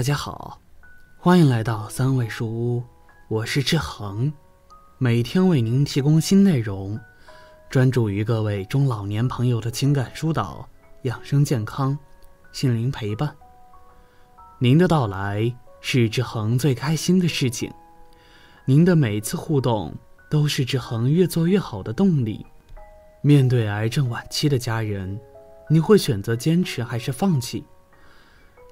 大家好，欢迎来到三味书屋，我是志恒，每天为您提供新内容，专注于各位中老年朋友的情感疏导、养生健康、心灵陪伴。您的到来是志恒最开心的事情，您的每次互动都是志恒越做越好的动力。面对癌症晚期的家人，你会选择坚持还是放弃？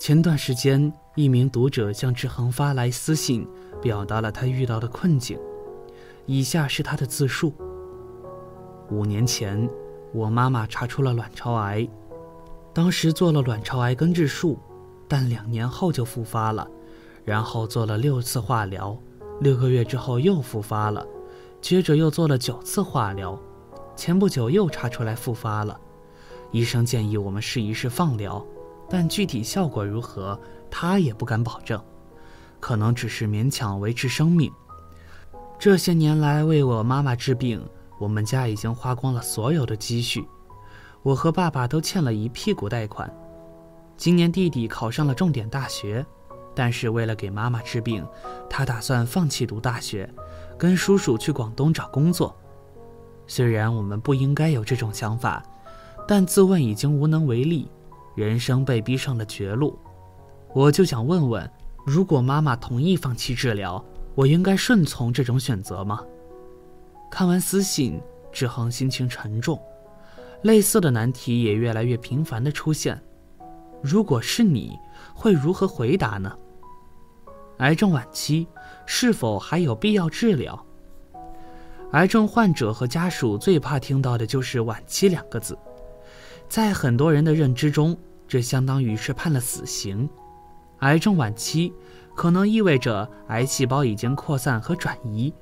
前段时间，一名读者向志恒发来私信，表达了他遇到的困境。以下是他的自述：五年前，我妈妈查出了卵巢癌，当时做了卵巢癌根治术，但两年后就复发了，然后做了六次化疗，六个月之后又复发了，接着又做了九次化疗，前不久又查出来复发了，医生建议我们试一试放疗。但具体效果如何，他也不敢保证，可能只是勉强维持生命。这些年来为我妈妈治病，我们家已经花光了所有的积蓄，我和爸爸都欠了一屁股贷款。今年弟弟考上了重点大学，但是为了给妈妈治病，他打算放弃读大学，跟叔叔去广东找工作。虽然我们不应该有这种想法，但自问已经无能为力。人生被逼上了绝路，我就想问问：如果妈妈同意放弃治疗，我应该顺从这种选择吗？看完私信，志恒心情沉重。类似的难题也越来越频繁的出现。如果是你，会如何回答呢？癌症晚期是否还有必要治疗？癌症患者和家属最怕听到的就是“晚期”两个字，在很多人的认知中。这相当于是判了死刑。癌症晚期可能意味着癌细胞已经扩散和转移，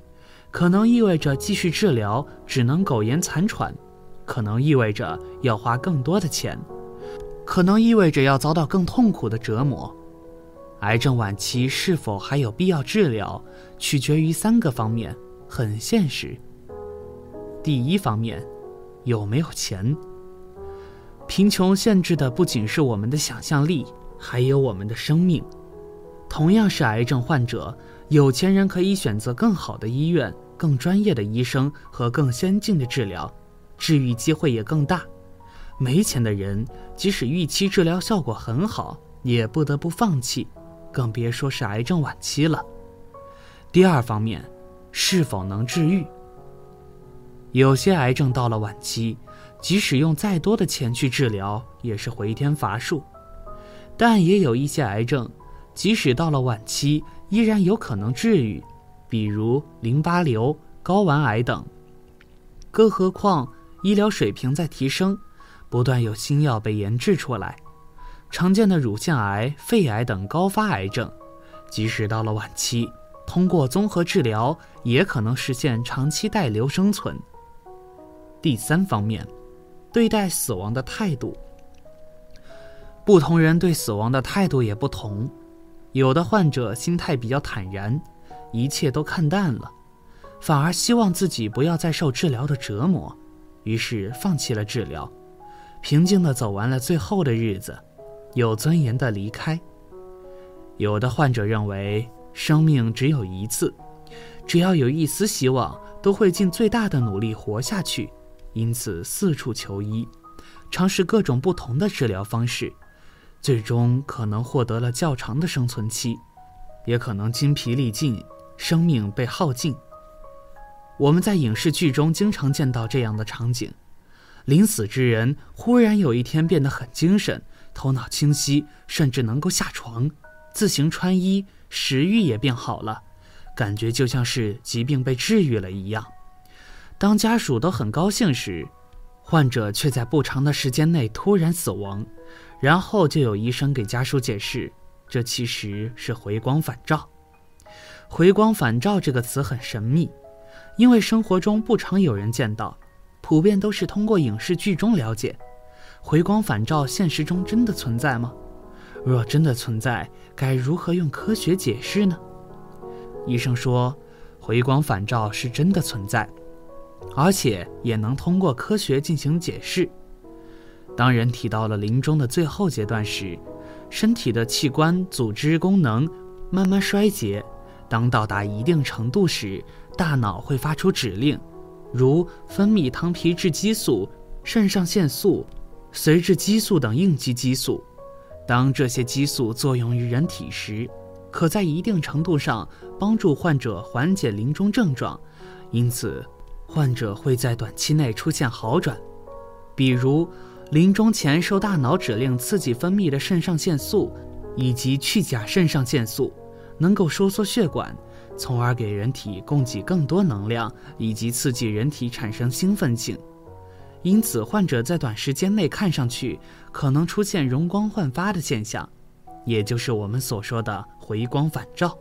可能意味着继续治疗只能苟延残喘，可能意味着要花更多的钱，可能意味着要遭到更痛苦的折磨。癌症晚期是否还有必要治疗，取决于三个方面，很现实。第一方面，有没有钱。贫穷限制的不仅是我们的想象力，还有我们的生命。同样是癌症患者，有钱人可以选择更好的医院、更专业的医生和更先进的治疗，治愈机会也更大。没钱的人，即使预期治疗效果很好，也不得不放弃，更别说是癌症晚期了。第二方面，是否能治愈？有些癌症到了晚期。即使用再多的钱去治疗，也是回天乏术。但也有一些癌症，即使到了晚期，依然有可能治愈，比如淋巴瘤、睾丸癌等。更何况医疗水平在提升，不断有新药被研制出来。常见的乳腺癌、肺癌等高发癌症，即使到了晚期，通过综合治疗，也可能实现长期带瘤生存。第三方面。对待死亡的态度，不同人对死亡的态度也不同。有的患者心态比较坦然，一切都看淡了，反而希望自己不要再受治疗的折磨，于是放弃了治疗，平静地走完了最后的日子，有尊严地离开。有的患者认为生命只有一次，只要有一丝希望，都会尽最大的努力活下去。因此，四处求医，尝试各种不同的治疗方式，最终可能获得了较长的生存期，也可能精疲力尽，生命被耗尽。我们在影视剧中经常见到这样的场景：临死之人忽然有一天变得很精神，头脑清晰，甚至能够下床、自行穿衣，食欲也变好了，感觉就像是疾病被治愈了一样。当家属都很高兴时，患者却在不长的时间内突然死亡，然后就有医生给家属解释，这其实是回光返照。回光返照这个词很神秘，因为生活中不常有人见到，普遍都是通过影视剧中了解。回光返照现实中真的存在吗？若真的存在，该如何用科学解释呢？医生说，回光返照是真的存在。而且也能通过科学进行解释。当人体到了临终的最后阶段时，身体的器官、组织功能慢慢衰竭。当到达一定程度时，大脑会发出指令，如分泌糖皮质激素、肾上腺素、髓质激素等应激激素。当这些激素作用于人体时，可在一定程度上帮助患者缓解临终症状，因此，患者会在短期内出现好转。比如，临终前受大脑指令刺激分泌的肾上腺素，以及去甲肾上腺素。能够收缩血管，从而给人体供给更多能量，以及刺激人体产生兴奋性。因此，患者在短时间内看上去可能出现容光焕发的现象，也就是我们所说的回光返照。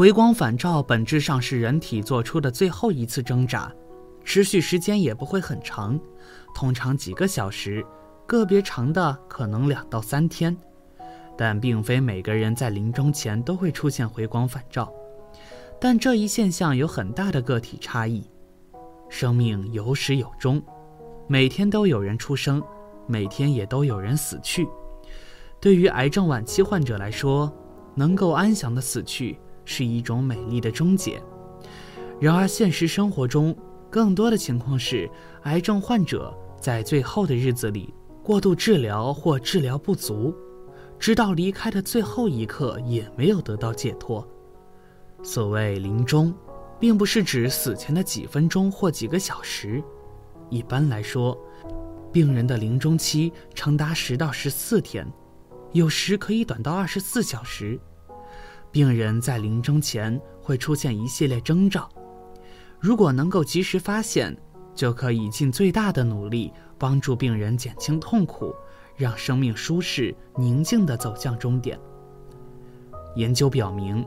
回光返照本质上是人体做出的最后一次挣扎，持续时间也不会很长，通常几个小时，个别长的可能两到三天。但并非每个人在临终前都会出现回光返照，但这一现象有很大的个体差异。生命有始有终，每天都有人出生，每天也都有人死去。对于癌症晚期患者来说，能够安详的死去 是一种美丽的终结。然而，现实生活中更多的情况是，癌症患者在最后的日子里过度治疗或治疗不足。直到离开的最后一刻，也没有得到解脱。所谓临终，并不是指死前的几分钟或几个小时。一般来说，病人的临终期长达十到十四天，有时可以短到二十四小时。病人在临终前会出现一系列征兆，如果能够及时发现，就可以尽最大的努力帮助病人减轻痛苦。让生命舒适、宁静地走向终点。研究表明，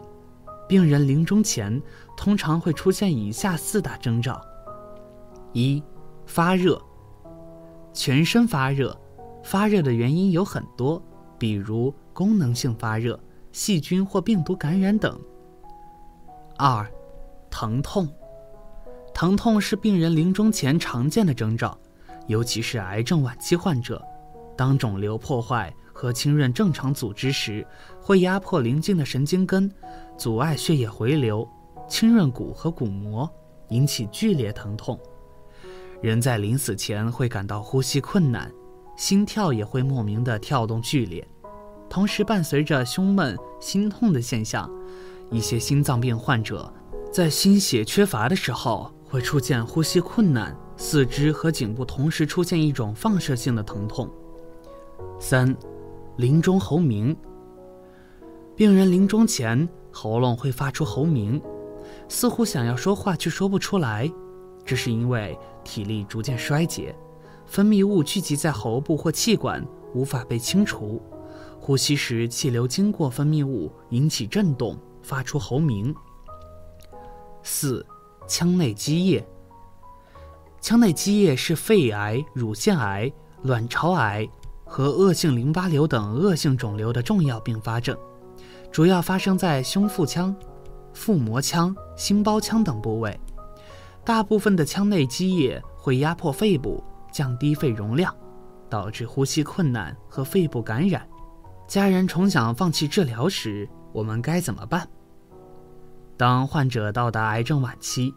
病人临终前通常会出现以下四大征兆：一、发热，全身发热，发热的原因有很多，比如功能性发热、细菌或病毒感染等；二、疼痛，疼痛是病人临终前常见的征兆，尤其是癌症晚期患者。当肿瘤破坏和侵润正常组织时，会压迫邻近的神经根，阻碍血液回流，侵润骨和骨膜，引起剧烈疼痛。人在临死前会感到呼吸困难，心跳也会莫名的跳动剧烈，同时伴随着胸闷、心痛的现象。一些心脏病患者在心血缺乏的时候会出现呼吸困难，四肢和颈部同时出现一种放射性的疼痛。三，临终喉鸣。病人临终前喉咙会发出喉鸣，似乎想要说话却说不出来，这是因为体力逐渐衰竭，分泌物聚集在喉部或气管无法被清除，呼吸时气流经过分泌物引起震动，发出喉鸣。四，腔内积液。腔内积液是肺癌、乳腺癌、卵巢癌。和恶性淋巴瘤等恶性肿瘤的重要并发症，主要发生在胸腹腔、腹膜腔、心包腔等部位。大部分的腔内积液会压迫肺部，降低肺容量，导致呼吸困难和肺部感染。家人重想放弃治疗时，我们该怎么办？当患者到达癌症晚期，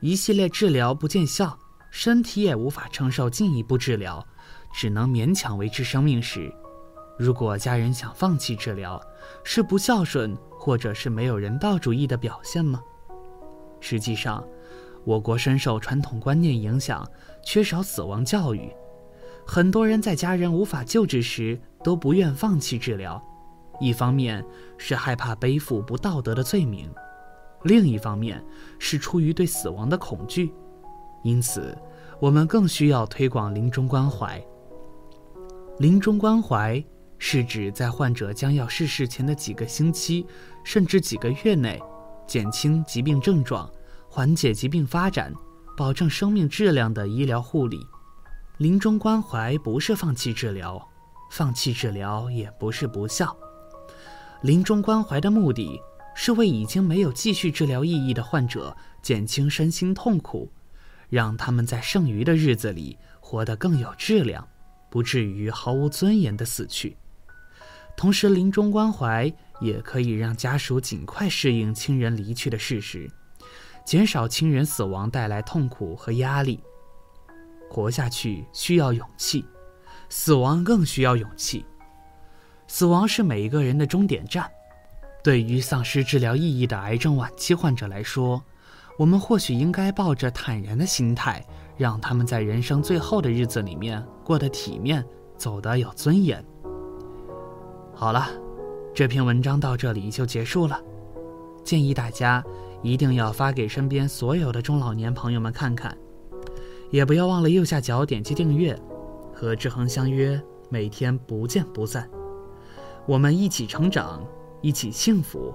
一系列治疗不见效，身体也无法承受进一步治疗。只能勉强维持生命时，如果家人想放弃治疗，是不孝顺或者是没有人道主义的表现吗？实际上，我国深受传统观念影响，缺少死亡教育，很多人在家人无法救治时都不愿放弃治疗。一方面是害怕背负不道德的罪名，另一方面是出于对死亡的恐惧。因此，我们更需要推广临终关怀。临终关怀是指在患者将要逝世前的几个星期，甚至几个月内，减轻疾病症状，缓解疾病发展，保证生命质量的医疗护理。临终关怀不是放弃治疗，放弃治疗也不是不孝。临终关怀的目的是为已经没有继续治疗意义的患者减轻身心痛苦，让他们在剩余的日子里活得更有质量。不至于毫无尊严的死去。同时，临终关怀也可以让家属尽快适应亲人离去的事实，减少亲人死亡带来痛苦和压力。活下去需要勇气，死亡更需要勇气。死亡是每一个人的终点站。对于丧失治疗意义的癌症晚期患者来说，我们或许应该抱着坦然的心态，让他们在人生最后的日子里面过得体面，走得有尊严。好了，这篇文章到这里就结束了。建议大家一定要发给身边所有的中老年朋友们看看，也不要忘了右下角点击订阅，和志恒相约，每天不见不散。我们一起成长。一起幸福。